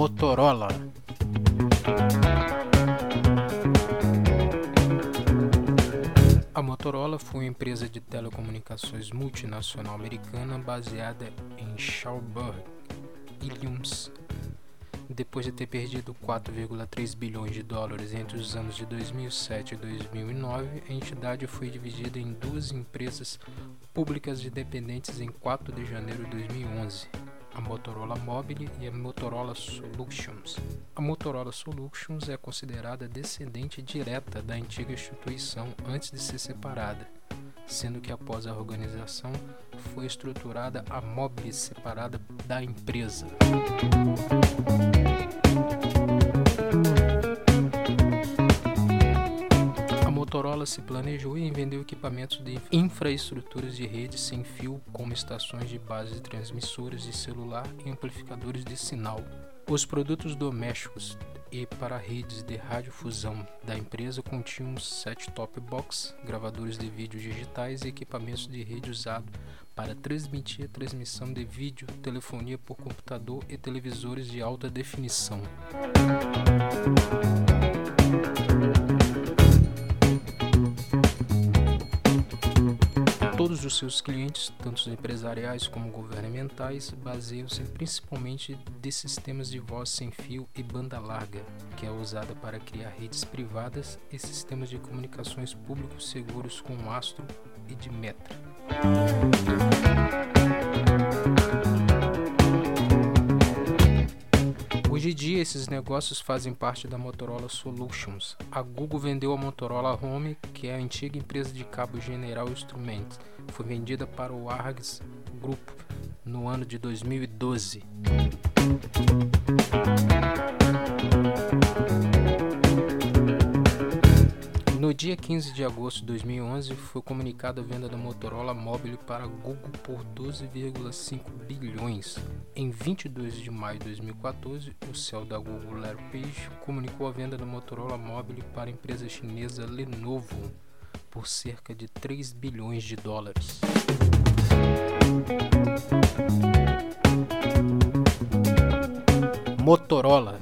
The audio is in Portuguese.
Motorola. A Motorola foi uma empresa de telecomunicações multinacional americana baseada em Schaumburg, Illinois. Depois de ter perdido 4,3 bilhões de dólares entre os anos de 2007 e 2009, a entidade foi dividida em duas empresas públicas independentes em 4 de janeiro de 2011 a Motorola Mobile e a Motorola Solutions. A Motorola Solutions é considerada descendente direta da antiga instituição antes de ser separada, sendo que após a organização foi estruturada a Mobile separada da empresa. Motorola se planejou em vender equipamentos de infraestruturas de rede sem fio, como estações de base de transmissores de celular e amplificadores de sinal. Os produtos domésticos e para redes de radiodifusão da empresa continham set-top box, gravadores de vídeo digitais e equipamentos de rede usado para transmitir a transmissão de vídeo, telefonia por computador e televisores de alta definição. Todos os seus clientes, tanto empresariais como governamentais, baseiam-se principalmente de sistemas de voz sem fio e banda larga, que é usada para criar redes privadas e sistemas de comunicações públicos seguros com Astro e de Metra. Hoje em dia, esses negócios fazem parte da Motorola Solutions. A Google vendeu a Motorola Home, que é a antiga empresa de cabo General Instruments. Foi vendida para o Args Group no ano de 2012. Dia 15 de agosto de 2011, foi comunicada a venda da Motorola Mobile para Google por 12,5 bilhões. Em 22 de maio de 2014, o CEO da Google, Larry Page, comunicou a venda da Motorola Mobile para a empresa chinesa Lenovo por cerca de 3 bilhões de dólares. Motorola